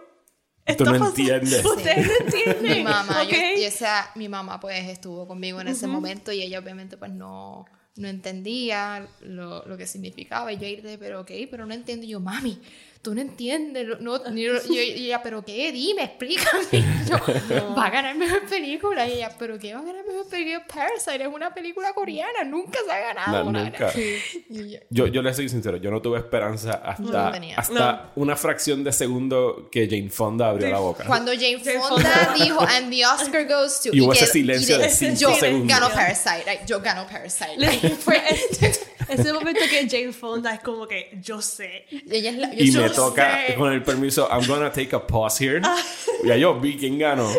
Tú "Esto no pasa- entiendes. Ustedes no entienden. mi mamá, yo- ¿ok? y esa, mi mamá pues estuvo conmigo en ese momento y ella obviamente pues no, no entendía lo, lo que significaba. Y yo irte, pero ok, pero no entiendo. Y yo, mami, tú no entiendes. lo- No, ni lo- y, y ella, pero qué, dime, explícame. Yo, va a ganar mejor película. Y ella, pero qué va a ganar mejor película. Parasite es una película coreana, nunca se ha ganado. No, nunca. Yo, Yo, yo le soy sincero, yo no tuve esperanza hasta, No hasta una fracción de segundo que Jane Fonda abrió la boca. Cuando Jane Fonda dijo, and the Oscar goes to. Y hubo ese que- silencio de cinco yo segundos. Ganó Parasite. yo gano Parasite. Fue- Ese momento que Jane Fonda es como que yo sé. ella es la- Y yo me sé. toca, con el permiso, I'm gonna take a pause here. Ya yo vi quién ganó.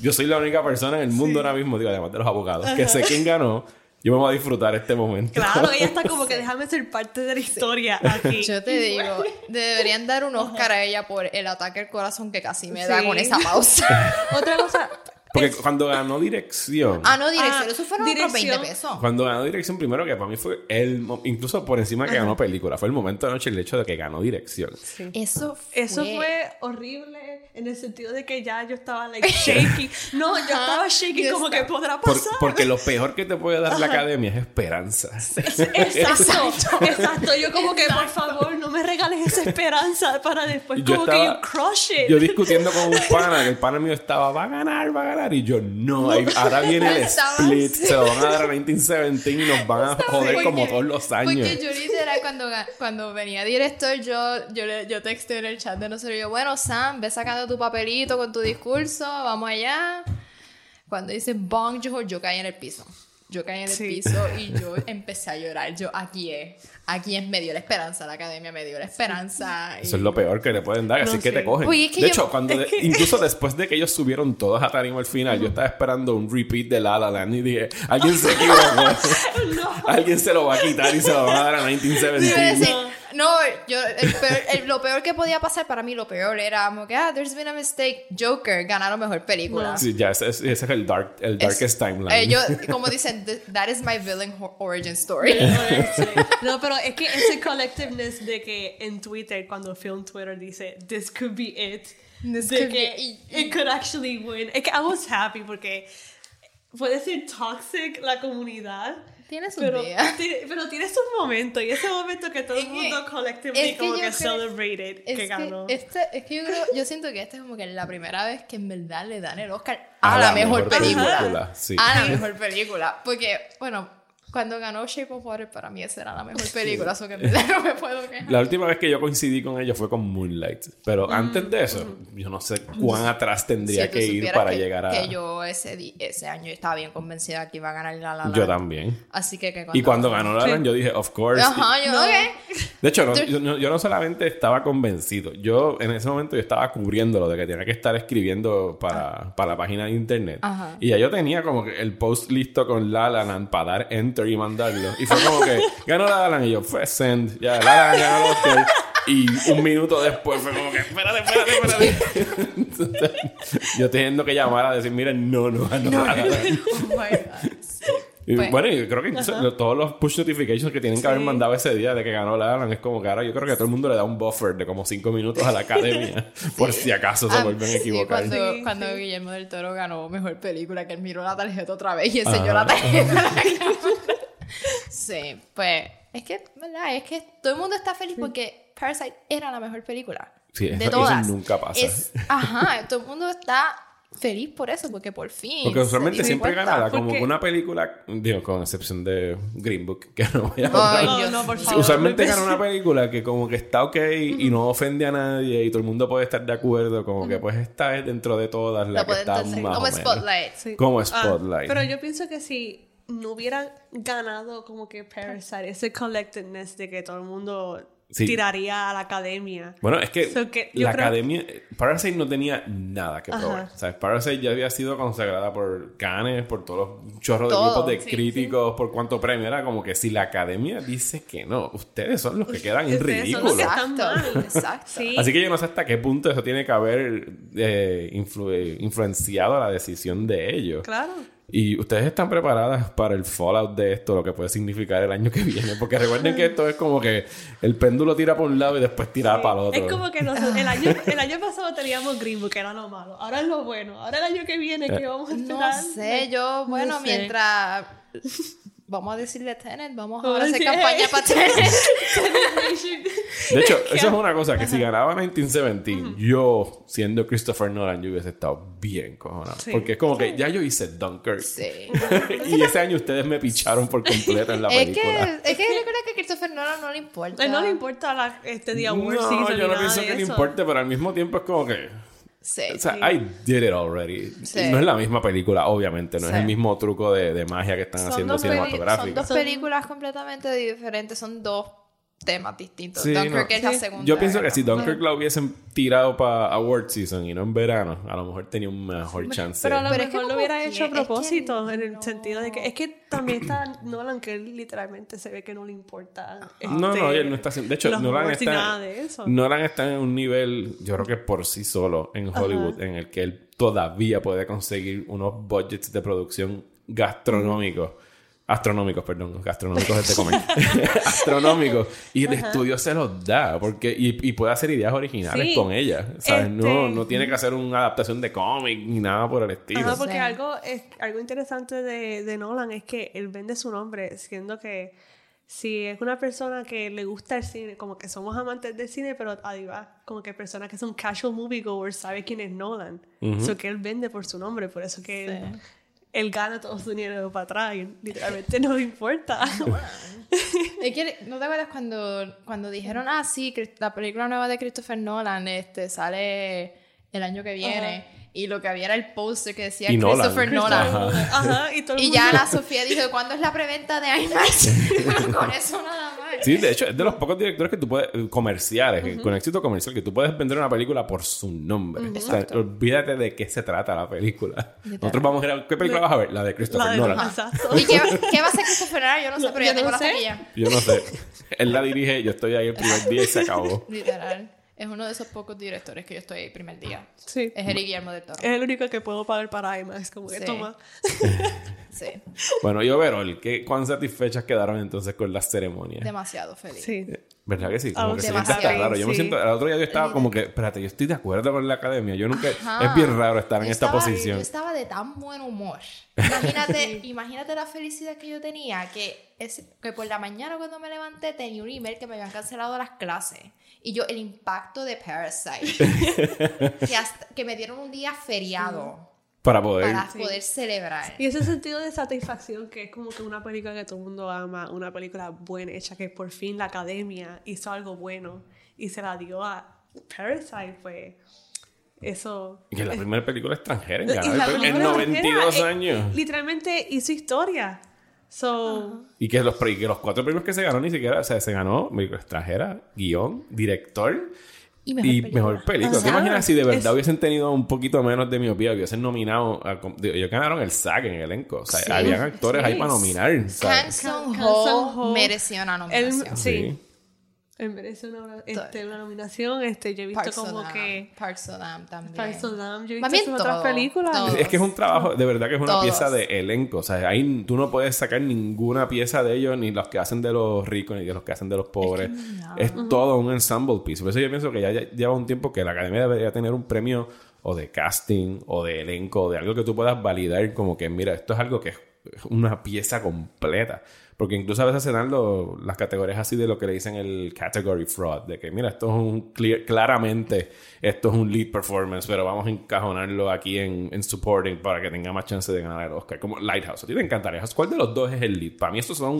Yo soy la única persona en el mundo ahora mismo, digo, además de los abogados, que sé quién ganó. Yo me voy a disfrutar este momento. Claro, ella está como que déjame ser parte de la historia aquí. Yo te digo, deberían dar un Oscar a ella por el ataque al corazón que casi me da Sí. con esa pausa. Otra cosa, Porque cuando ganó dirección, ah, no, dirección. Ah, eso fueron otros 20 dirección. pesos. cuando ganó dirección primero, que para mí fue el, incluso por encima que ganó película, fue el momento de noche el hecho de que ganó dirección. Eso fue. Eso fue horrible en el sentido de que ya yo estaba like shaking. No, yo estaba shaking yo como que podrá Por- pasar. porque lo peor que te puede dar la academia es esperanza. Exacto, exacto. Yo como que por favor no me regales esa esperanza para después Yo como que estaba- you crush it. Yo discutiendo con un pana, que el pana mío estaba, va a ganar, va a ganar. Y yo, no, ahora viene el split, se van a dar a 1917 y nos van a joder Porque- como todos los años. Porque yo literal cuando, cuando venía director, yo, yo, yo texté en el chat de nosotros, yo, bueno, Sam, ve sacando tu papelito con tu discurso, vamos allá. Cuando dice Bong Joon-ho, yo caí en el piso. Yo caí en el Sí. piso y yo empecé a llorar. Yo, aquí es, aquí es, me dio la esperanza, la academia me dio la esperanza. y- Eso es lo peor que le pueden dar, así que te cogen. Oye, es que de yo- hecho, cuando de- incluso después de que ellos subieron todos a tarima al final, yo estaba esperando un repeat de La La Land y dije, alguien se equivocó. Alguien se lo va a quitar y se lo va a dar a 1917. No, yo, el peor- el- lo peor que podía pasar para mí, lo peor era como que, ah, there's been a mistake. Joker ganaron mejor película. Sí, ya, ese, ese es el, dark, el darkest Es- timeline. eh, yo, como dicen, "Th- that is my villain origin story. No, pero es que ese collectiveness de que en Twitter, cuando Film Twitter dice, this could be it, This de could que be it could actually win. Es que I was happy porque puede ser toxic la comunidad. Tiene sus pero, días. tiene- pero tiene sus momentos y ese momento que todo el mundo collectively es que como que creo- celebrated Es que que, ganó. este, es que yo creo, yo siento que esta es como que la primera vez que en verdad le dan el Oscar a, la, mejor, película. sí. A la mejor película. Porque, bueno, cuando ganó Shape of Water, para mí esa era la mejor película. Eso que en verdad no me puedo quejar. La última vez que yo coincidí con ella fue con Moonlight. Pero Mm, antes de eso, yo no sé cuán atrás tendría Si que ir para que- llegar a. Que yo ese, ese año estaba bien convencida que iba a ganar La La Land. Yo también. Así que, que Y cuando ganó La Land, yo dije, of course. Ajá, yo, No. ok. De hecho, no- yo, no, yo no solamente estaba convencido, yo en ese momento yo estaba cubriendo lo de que tenía que estar escribiendo para, para la página de internet. Ajá. Y ya yo tenía como que el post listo con La La Land para dar enter y mandarlo. Y fue como que ganó La La Land y yo, fue send, ya, La La Land ganó el Oscar. Y un minuto después fue como que, espérate, espérate, espérate. Entonces, yo teniendo que llamar a decir, miren, no, no, no, no, Oh my God. Y, Pues- bueno, yo creo que todos los push notifications que tienen que haber mandado ese día de que ganó la Alan es como que ahora yo creo que todo el mundo le da un buffer de como cinco minutos a la academia por si acaso se Ah, vuelven a sí, equivocar. cuando, Sí, cuando sí. Guillermo del Toro ganó mejor película, que él miró la tarjeta otra vez y enseñó la tarjeta. La sí, pues es que, ¿verdad? Es que todo el mundo está feliz porque Parasite era la mejor película. Sí, eso- de eso todas. nunca pasa. Es- ajá, todo el mundo está feliz por eso, porque por fin. Porque usualmente siempre importa. gana como una película, digo, con excepción de Green Book, que no voy a hablar. No, no, por favor. Usualmente gana una película que como que está ok y no ofende a nadie y todo el mundo puede estar de acuerdo, como que pues esta es dentro de todas la Lo que está más como o menos. Spotlight. Sí. Como Ah, Spotlight. pero yo pienso que si no hubieran ganado como que Parasite, ese collectedness de que todo el mundo Sí. tiraría a la academia. Bueno, es que, So que yo la creo- academia... Parasite no tenía nada que probar. ¿sabes? Parasite ya había sido consagrada por Cannes, por todos los chorros de Todo, grupos de sí, críticos, por cuánto premio. Era como que si la academia dice que no, ustedes son los que quedan en ridículo. Exacto, exacto. Sí. Así que yo no sé hasta qué punto eso tiene que haber eh, influ- influenciado la decisión de ellos. Claro. Y ustedes están preparadas para el fallout de esto, lo que puede significar el año que viene. Porque recuerden que esto es como que el péndulo tira por un lado y después tira para el otro. Es como que nosotros, el, año, el año pasado teníamos Green Book, que era lo malo. Ahora es lo bueno. Ahora el año que viene, que vamos a No esperar? sé, yo, bueno, sé. mientras. Vamos a decirle Tenet, vamos ahora a a hacer campaña para Tenet. De hecho, eso es una cosa que si ganaba 1917, yo, siendo Christopher Nolan, yo hubiese estado bien cojonado. Sí. Porque es como que ya yo hice Dunkirk. Sí. y ese año ustedes me picharon por completo en la Es película. que, es que recuerda que a Christopher Nolan no le importa. A él no le importa la, este día No, yo no pienso que le importe, pero al mismo tiempo es como que... Sí. O sea, I did it already. Sí. No es la misma película, obviamente. No es Sí. el mismo truco de, de magia que están Son haciendo peli- Son dos películas completamente diferentes, son dos temas distintos. Sí, Dunkirk no. es la segunda. Yo pienso que si. Dunkirk la hubiesen tirado para award season y no en verano, a lo mejor tenía un mejor chance. Pero a lo Pero es que mejor lo hubiera que- hecho a es que propósito, en el no. sentido de que es que también está Nolan que él literalmente se ve que no le importa. no, este, no, él no está haciendo. De hecho, Nolan está, nada de eso. Nolan está en un nivel, yo creo que por sí solo en Hollywood, en el que él todavía puede conseguir unos budgets de producción gastronómicos. Astronómicos, perdón, gastronómicos es de comer. astronómicos. Y el estudio se los da. Porque, y, y puede hacer ideas originales Sí. con ella. ¿sabes? No, Este- no tiene que hacer una adaptación de cómic ni nada por el estilo. Ajá, porque Sí. algo, es, algo interesante de, de Nolan es que él vende su nombre, siendo que si es una persona que le gusta el cine, como que somos amantes del cine, pero adiós, como que personas que son casual moviegoers sabe quién es Nolan. Eso que él vende por su nombre, por eso que él, él gana todo su dinero para atrás y literalmente no le importa. Que, ¿No te acuerdas cuando, cuando dijeron, ah, sí, la película nueva de Christopher Nolan este, sale el año que viene? Y lo que había era el póster que decía Y. Christopher Nolan. Ajá. Ajá, y todo el Y mundo- ya Ana Sofía dijo, ¿cuándo es la preventa de IMAX? Con eso nada más. Sí, de hecho, es de los pocos directores que tú puedes, comerciales, que- con éxito comercial, que tú puedes vender una película por su nombre. O sea, olvídate de qué se trata la película. Nosotros vamos a ir a... ¿Qué película vas a ver? La de Christopher La de- Nolan. ¿Y qué, qué va a hacer Christopher Nolan? Yo no sé, pero Yo yo tengo no la sé. taquilla. Yo no sé. Él la dirige, yo estoy ahí el primer día y se acabó. Literal. Es uno de esos pocos directores que yo estoy el primer día. Sí. Es Eric Guillermo del Toro. Es el único que puedo pagar para IMAX, como que Sí. toma. Sí. Bueno, y overall, ¿qué, ¿cuán satisfechas quedaron entonces con las ceremonias? Demasiado feliz. Sí. ¿Verdad que sí? Como que se siente demasiado. hasta raro. Yo me Sí. siento... El otro día yo estaba como que... Espérate, yo estoy de acuerdo con la academia. Yo nunca... Ajá. Es bien raro estar en Yo esta estaba- posición. Yo estaba de tan buen humor. Imagínate, imagínate la felicidad que yo tenía, que, es, que por la mañana cuando me levanté tenía un email que me habían cancelado las clases. Y yo, el impacto de Parasite. que, hasta- que me dieron un día feriado Para poder... para poder celebrar. Y ese sentido de satisfacción que es como que una película que todo el mundo ama, una película buena hecha, que por fin la academia hizo algo bueno y se la dio a Parasite, pues eso... Y que es la primera película extranjera en el- en película 92 extranjera, eh, años. literalmente hizo historia. So, Y que los, que los cuatro premios que se ganó ni siquiera, o sea, se ganó película extranjera, guion, director Y y mejor película. mejor película. ¿Te imaginas si de verdad Es- hubiesen tenido un poquito menos de miopía, hubiesen nominado, a, ellos ganaron el SAG en el elenco, o sea, Sí. habían actores ahí para nominar, Sung Ho Ho, mereció una nominación. sí. Él merece una, este, una nominación. Este, yo he visto como of Dam, que... Parks of Dam también. Parks of Dam, yo he visto sus otras películas. Es que es un trabajo, de verdad que es una Todos. pieza de elenco. O sea, ahí tú no puedes sacar ninguna pieza de ellos, ni los que hacen de los ricos, ni de los que hacen de los pobres. Es, todo un ensemble piece. Por eso yo pienso que ya ya lleva un tiempo que la academia debería tener un premio o de casting o de elenco, o de algo que tú puedas validar como que, mira, esto es algo que es una pieza completa. Porque incluso a veces se dan lo- las categorías así de lo que le dicen el category fraud, de que mira, esto es un clear- claramente esto es un lead performance, pero vamos a encajonarlo aquí en, en supporting para que tenga más chance de ganar el Oscar. Como Lighthouse. A ti te encantaría. ¿Cuál de los dos es el lead? Para mí estos son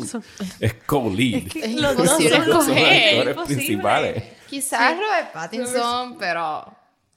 es co-lead. que Es los dos son- actores principales. Quizás Robert Pattinson, pero...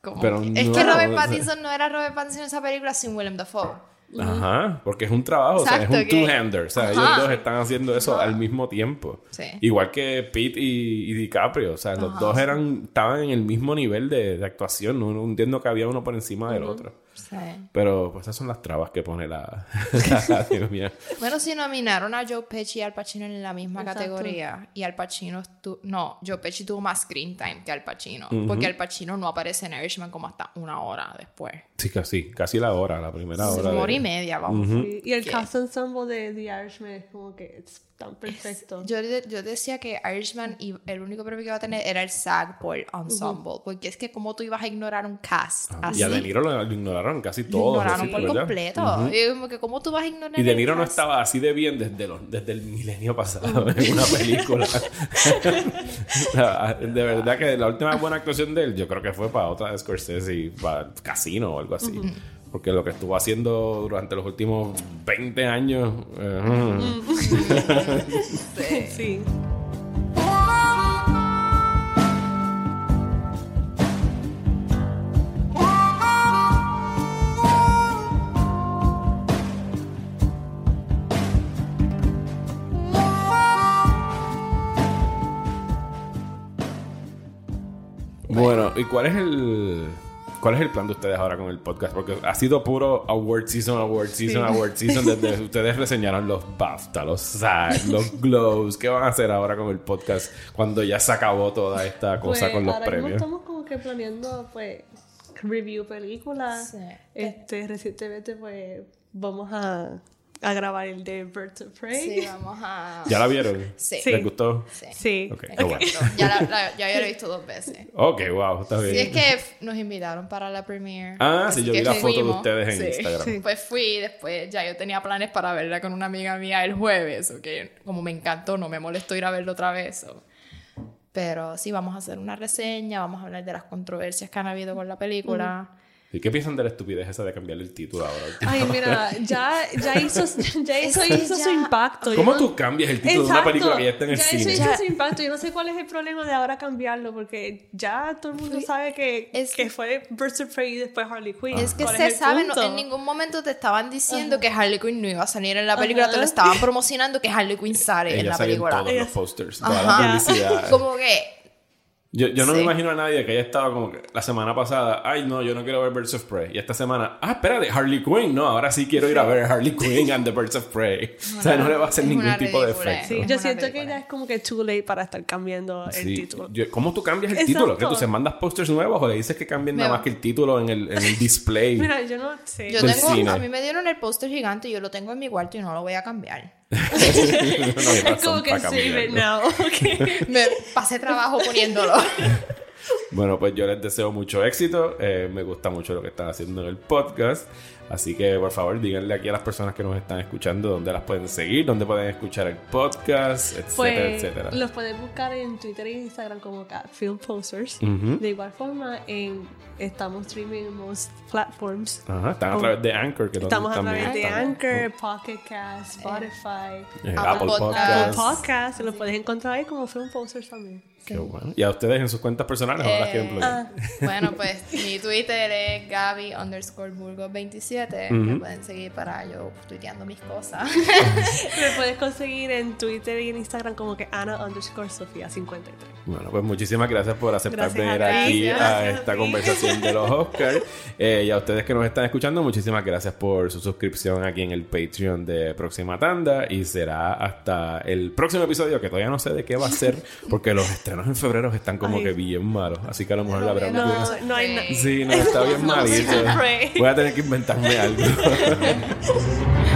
como Pero que- es no, que Robert o sea- Pattinson no era Robert Pattinson en esa película sin Willem Dafoe. Ajá, porque es un trabajo, o sea, es un two-hander, o sea, Ajá. ellos dos están haciendo eso al mismo tiempo. Sí. Igual que Pete y, y DiCaprio, o sea, los dos eran estaban en el mismo nivel de, de actuación, no, no entiendo que había uno por encima del otro. Sí. Pero pues esas son las trabas que pone la, la academia. Bueno, si nominaron a Joe Pesci y Al Pacino en la misma Exacto. categoría y Al Pacino estu- no, Joe Pesci tuvo más screen time que Al Pacino, porque Al Pacino no aparece en Irishman como hasta una hora después. Sí, casi, casi la hora, la primera hora. Una de- hora y media, vamos. Sí, Y el ¿Qué? cast ensemble de The Irishman es como que es tan perfecto. Yo, de- yo decía que Irishman y el único premio que iba a tener era el SAG por Ensemble, porque es que como tú ibas a ignorar un cast así. Y a De Niro lo, lo ignoraron casi Lo todos. ignoraron así, por completo. Y como que cómo tú vas a ignorar Y De Niro no estaba así de bien desde, los, desde el milenio pasado en una película. de verdad que la última buena actuación de él, yo creo que fue para otra de Scorsese y para Casino o algo así. Porque lo que estuvo haciendo durante los últimos 20 años. eh, Sí. Bueno, ¿y cuál es el cuál es el plan de ustedes ahora con el podcast? Porque ha sido puro award season, award season, award season desde ustedes reseñaron los BAFTA, los SAG, los Globes. ¿Qué van a hacer ahora con el podcast cuando ya se acabó toda esta cosa Pues, con los ahora mismo premios? estamos como que planeando, pues, review películas. Sí. Este, recientemente, pues, vamos a, a grabar el de Birds of Prey. Sí, vamos a... ¿Ya la vieron? Sí. ¿Les gustó? Sí. Sí. Ok, Me qué bueno. Ya, la, la- ya yo la he visto dos veces. Ok, wow, está bien. Sí, es que nos invitaron para la premiere. Ah, sí, yo vi la foto de ustedes en Sí. Instagram. Sí. Pues fui después ya yo tenía planes para verla con una amiga mía el jueves, o que como me encantó, no me molestó ir a verla otra vez. o- Pero sí, vamos a hacer una reseña, vamos a hablar de las controversias que han habido con la película. ¿Y qué piensan de la estupidez esa de cambiarle el título ahora? Ay, mira, ya, ya hizo, ya hizo, Es que hizo su ya- impacto. Yo ¿Cómo no- tú cambias el título de una Exacto. película que ya está en el ya cine? Eso hizo su impacto. Yo no sé cuál es el problema de ahora cambiarlo, porque ya todo el mundo sabe que, Es- que fue Birds of Prey y después Harley Quinn. Es que ¿Cuál se el sabe, no- en ningún momento te estaban diciendo que Harley Quinn no iba a salir en la película, te lo estaban promocionando que Harley Quinn sale en Ella la sale en película. todos los posters, toda Ajá. la publicidad. Como que Yo, yo no me imagino a nadie que haya estado como que la semana pasada, ay no, yo no quiero ver Birds of Prey. Y esta semana, ah, espérate, Harley Quinn. No, ahora sí quiero ir a ver Harley Quinn and the Birds of Prey. o sea, no le va a hacer ningún tipo de efecto. Sí, yo siento que ya es como que too late para estar cambiando el Sí. título. Yo- ¿Cómo tú cambias el Exacto. título? ¿Que tú se mandas posters nuevos o le dices que cambien Me nada más que el título en el, en el display? Mira, yo no sé. yo Del tengo, cine. a mí me dieron el póster gigante y yo lo tengo en mi cuarto y no lo voy a cambiar. no es como que para save it cambiarlo. now. ok. Me pasé trabajo poniéndolo. Bueno, pues yo les deseo mucho éxito. Eh, me gusta mucho lo que están haciendo en el podcast. Así que, por favor, díganle aquí a las personas que nos están escuchando dónde las pueden seguir, dónde pueden escuchar el podcast, etcétera, Pues etcétera. los pueden buscar en Twitter e Instagram como Film Posters. Ujú. De igual forma, en, estamos streaming en most platforms. Ajá, están a través de Anchor, que Estamos a través de. Anchor, Pocket Cast, Spotify, Eh, Apple Apple Podcast. Podcasts. Apple Podcast. Los puedes encontrar ahí como Film Posters también. Qué bueno. Y a ustedes en sus cuentas personales ahora las quieren Eh, bloquear. Bueno, pues mi Twitter es Gaby underscore Burgos 27. Me pueden seguir para yo tuiteando mis cosas. Me puedes conseguir en Twitter y en Instagram como que Ana underscore Sofía 53. Bueno, pues muchísimas gracias por aceptar Gracias a venir ti. aquí Gracias a a esta conversación de los Oscars. Eh, y a ustedes que nos están escuchando, muchísimas gracias por su suscripción aquí en el Patreon de Próxima Tanda. Y será hasta el próximo episodio, que todavía no sé de qué va a ser, porque los estrenos villanos en febrero están como Ay. que bien malos. Así que a lo mejor la habrá No, no hay nada. Sí, no, está bien malito. Prey. Voy a tener que inventarme algo.